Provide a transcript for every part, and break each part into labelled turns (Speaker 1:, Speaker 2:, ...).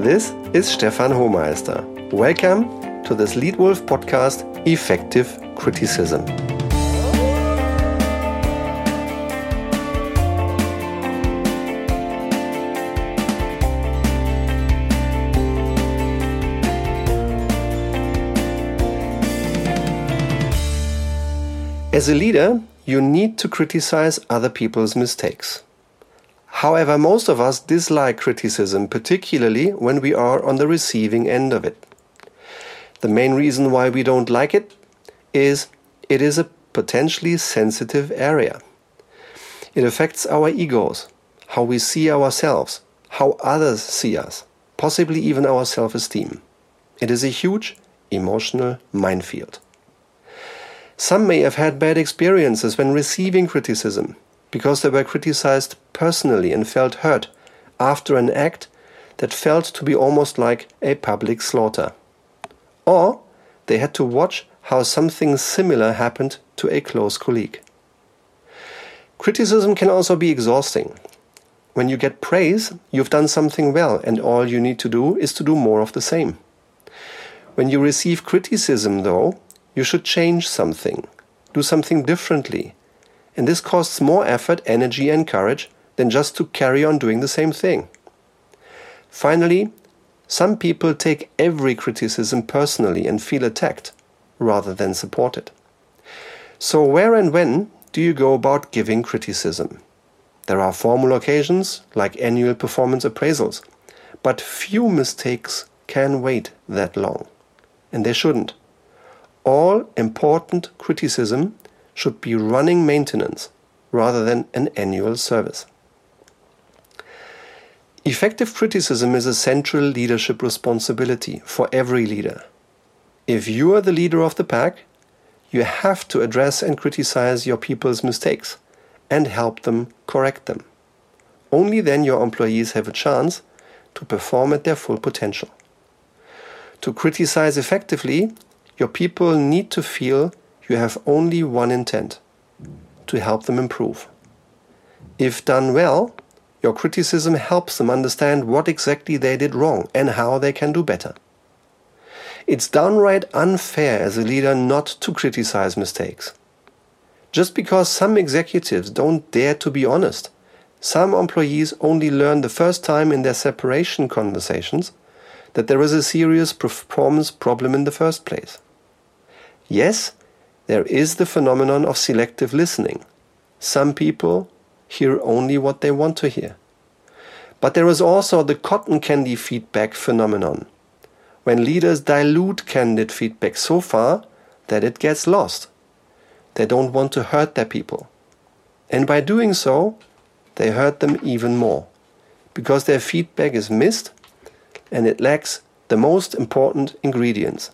Speaker 1: This is Stefan Hohmeister. Welcome to this Leadwolf podcast, Effective Criticism. As a leader, you need to criticize other people's mistakes. However, most of us dislike criticism, particularly when we are on the receiving end of it. The main reason why we don't like it is it is a potentially sensitive area. It affects our egos, how we see ourselves, how others see us, possibly even our self esteem. It is a huge emotional minefield. Some may have had bad experiences when receiving criticism because they were criticized personally and felt hurt after an act that felt to be almost like a public slaughter. Or they had to watch how something similar happened to a close colleague. Criticism can also be exhausting. When you get praise, you've done something well, and all you need to do is to do more of the same. When you receive criticism, though, you should change something, do something differently, and this costs more effort, energy, and courage than just to carry on doing the same thing. Finally, some people take every criticism personally and feel attacked rather than supported. So, where and when do you go about giving criticism? There are formal occasions like annual performance appraisals, but few mistakes can wait that long, and they shouldn't. All important criticism should be running maintenance rather than an annual service. Effective criticism is a central leadership responsibility for every leader. If you are the leader of the pack, you have to address and criticize your people's mistakes and help them correct them. Only then your employees have a chance to perform at their full potential. To criticize effectively, your people need to feel you have only one intent to help them improve. If done well, your criticism helps them understand what exactly they did wrong and how they can do better. It's downright unfair as a leader not to criticize mistakes. Just because some executives don't dare to be honest, some employees only learn the first time in their separation conversations that there is a serious performance problem in the first place. Yes, there is the phenomenon of selective listening. Some people hear only what they want to hear. But there is also the cotton candy feedback phenomenon, when leaders dilute candid feedback so far that it gets lost. They don't want to hurt their people. And by doing so, they hurt them even more, because their feedback is missed and it lacks the most important ingredients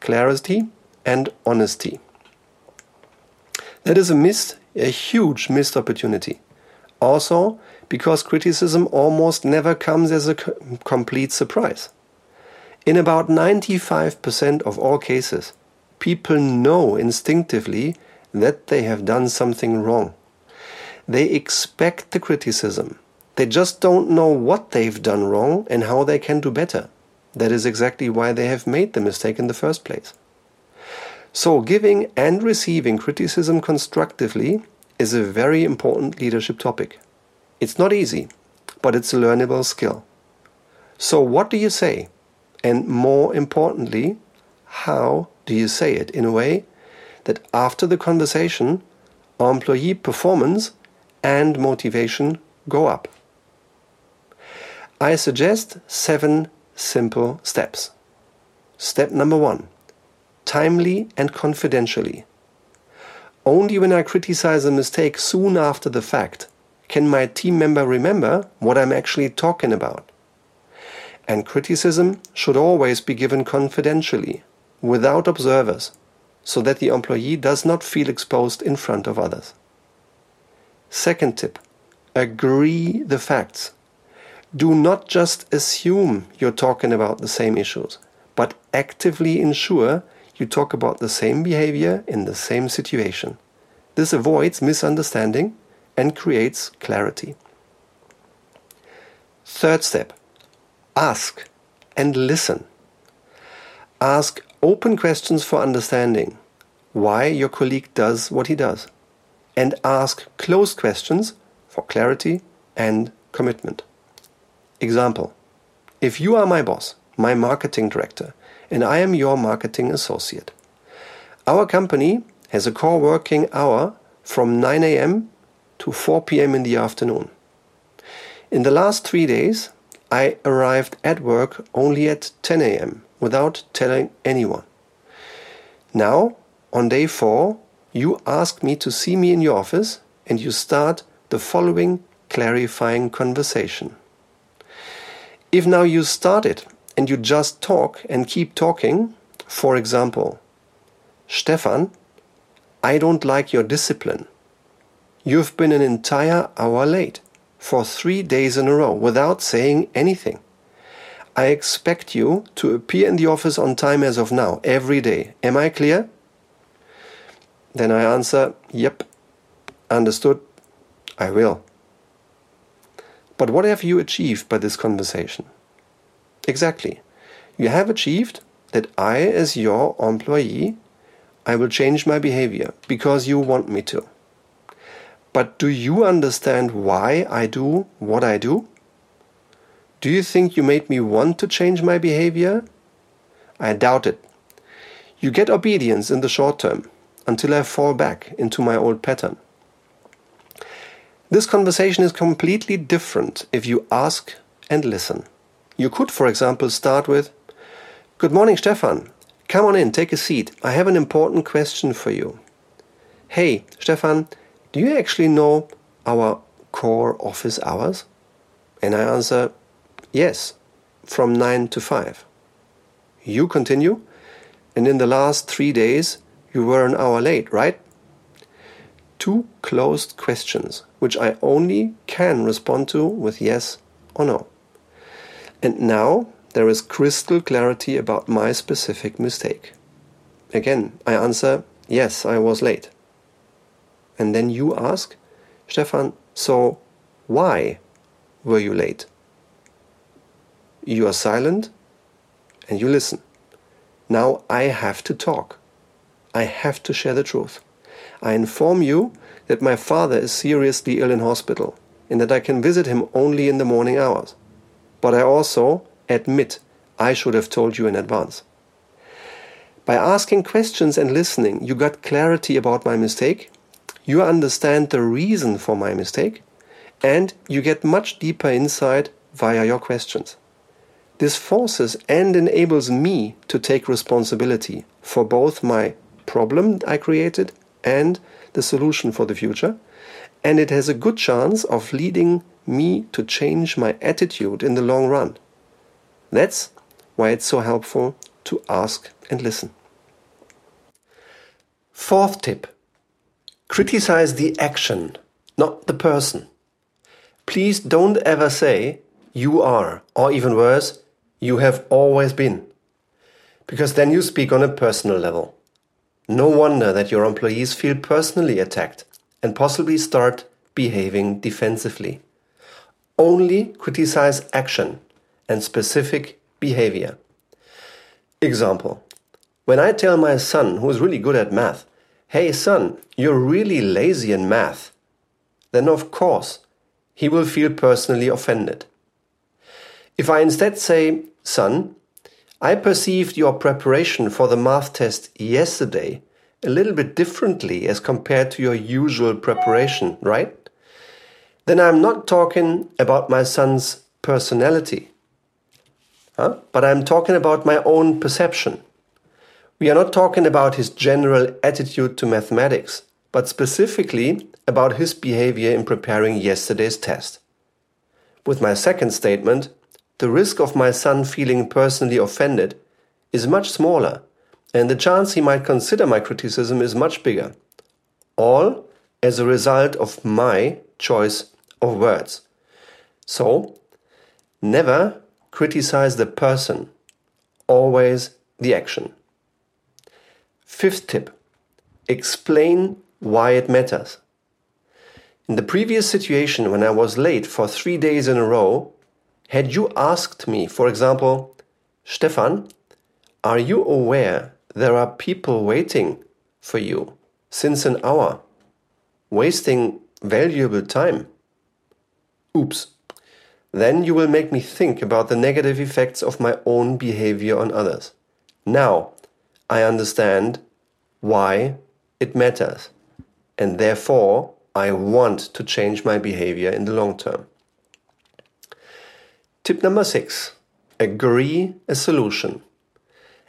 Speaker 1: clarity and honesty. That is a missed, a huge missed opportunity. Also, because criticism almost never comes as a complete surprise. In about 95% of all cases, people know instinctively that they have done something wrong. They expect the criticism. They just don't know what they've done wrong and how they can do better. That is exactly why they have made the mistake in the first place. So, giving and receiving criticism constructively is a very important leadership topic. It's not easy, but it's a learnable skill. So, what do you say? And more importantly, how do you say it in a way that after the conversation, employee performance and motivation go up? I suggest seven simple steps. Step number one timely and confidentially. Only when I criticize a mistake soon after the fact can my team member remember what I'm actually talking about. And criticism should always be given confidentially, without observers, so that the employee does not feel exposed in front of others. Second tip agree the facts. Do not just assume you're talking about the same issues, but actively ensure you talk about the same behavior in the same situation. This avoids misunderstanding and creates clarity. Third step ask and listen. Ask open questions for understanding why your colleague does what he does. And ask closed questions for clarity and commitment. Example If you are my boss, my marketing director, and I am your marketing associate, our company has a core working hour from 9 a.m. to 4 p.m. in the afternoon. In the last three days, I arrived at work only at 10 a.m. without telling anyone. Now, on day four, you ask me to see me in your office and you start the following clarifying conversation. If now you start it and you just talk and keep talking, for example, Stefan, I don't like your discipline. You've been an entire hour late for three days in a row without saying anything. I expect you to appear in the office on time as of now, every day. Am I clear? Then I answer, Yep, understood, I will. But what have you achieved by this conversation? Exactly. You have achieved that I, as your employee, I will change my behavior because you want me to. But do you understand why I do what I do? Do you think you made me want to change my behavior? I doubt it. You get obedience in the short term until I fall back into my old pattern. This conversation is completely different if you ask and listen. You could, for example, start with Good morning, Stefan. Come on in, take a seat. I have an important question for you. Hey, Stefan, do you actually know our core office hours? And I answer, Yes, from 9 to 5. You continue, and in the last three days, you were an hour late, right? Two closed questions, which I only can respond to with yes or no. And now there is crystal clarity about my specific mistake. Again, I answer, yes, I was late. And then you ask, Stefan, so why were you late? You are silent and you listen. Now I have to talk. I have to share the truth. I inform you that my father is seriously ill in hospital and that I can visit him only in the morning hours. But I also admit I should have told you in advance. By asking questions and listening, you got clarity about my mistake, you understand the reason for my mistake, and you get much deeper insight via your questions. This forces and enables me to take responsibility for both my problem I created and the solution for the future, and it has a good chance of leading me to change my attitude in the long run. That's why it's so helpful to ask and listen. Fourth tip criticize the action, not the person. Please don't ever say, you are, or even worse, you have always been. Because then you speak on a personal level. No wonder that your employees feel personally attacked and possibly start behaving defensively. Only criticize action and specific behavior. Example When I tell my son, who is really good at math, hey son, you're really lazy in math, then of course he will feel personally offended. If I instead say, son, I perceived your preparation for the math test yesterday a little bit differently as compared to your usual preparation, right? Then I'm not talking about my son's personality, huh? but I'm talking about my own perception. We are not talking about his general attitude to mathematics, but specifically about his behavior in preparing yesterday's test. With my second statement, the risk of my son feeling personally offended is much smaller, and the chance he might consider my criticism is much bigger. All as a result of my choice of words. So, never criticize the person, always the action. Fifth tip explain why it matters. In the previous situation, when I was late for three days in a row, had you asked me, for example, Stefan, are you aware there are people waiting for you since an hour, wasting valuable time? Oops. Then you will make me think about the negative effects of my own behavior on others. Now I understand why it matters, and therefore I want to change my behavior in the long term. Tip number six agree a solution.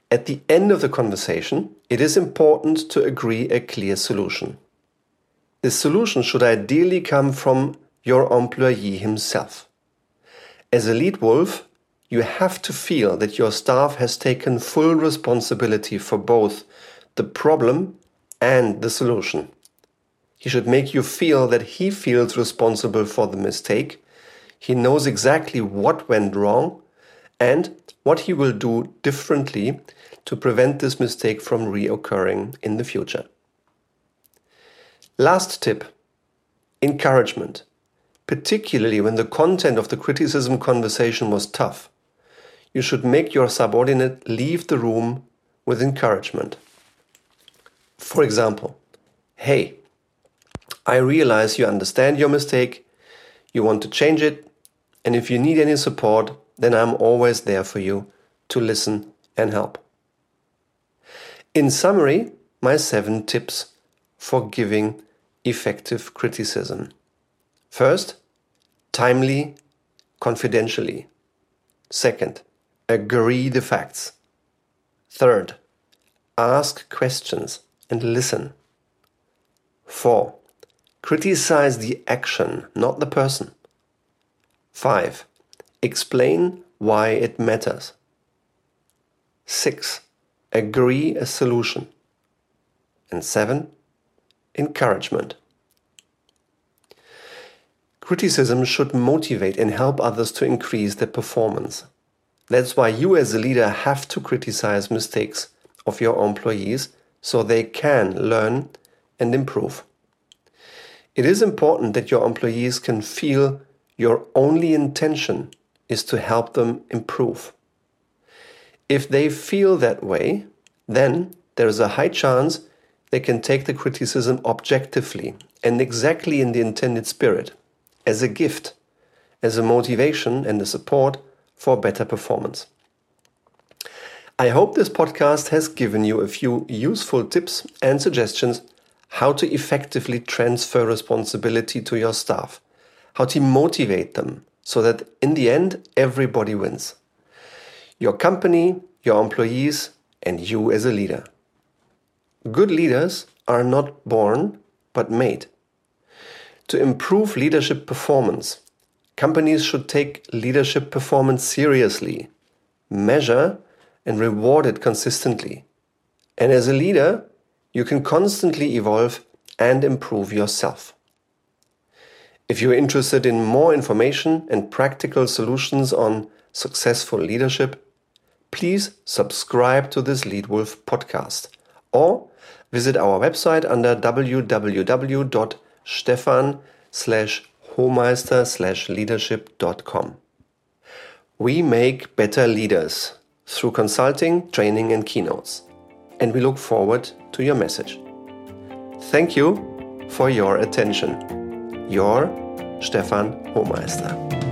Speaker 1: At the end of the conversation, it is important to agree a clear solution. The solution should ideally come from your employee himself. As a lead wolf, you have to feel that your staff has taken full responsibility for both the problem and the solution. He should make you feel that he feels responsible for the mistake. He knows exactly what went wrong and what he will do differently to prevent this mistake from reoccurring in the future. Last tip encouragement particularly when the content of the criticism conversation was tough, you should make your subordinate leave the room with encouragement. For example, hey, I realize you understand your mistake, you want to change it, and if you need any support, then I'm always there for you to listen and help. In summary, my seven tips for giving effective criticism. First, timely, confidentially. Second, agree the facts. Third, ask questions and listen. Four, criticize the action, not the person. Five, explain why it matters. Six, agree a solution. And seven, encouragement. Criticism should motivate and help others to increase their performance. That's why you, as a leader, have to criticize mistakes of your employees so they can learn and improve. It is important that your employees can feel your only intention is to help them improve. If they feel that way, then there is a high chance they can take the criticism objectively and exactly in the intended spirit as a gift, as a motivation and a support for better performance. I hope this podcast has given you a few useful tips and suggestions how to effectively transfer responsibility to your staff, how to motivate them so that in the end everybody wins. Your company, your employees, and you as a leader. Good leaders are not born but made. To improve leadership performance, companies should take leadership performance seriously, measure and reward it consistently. And as a leader, you can constantly evolve and improve yourself. If you're interested in more information and practical solutions on successful leadership, please subscribe to this LeadWolf podcast or visit our website under www stefan slash homeister slash leadership.com. We make better leaders through consulting, training, and keynotes, and we look forward to your message. Thank you for your attention. Your Stefan Homeister.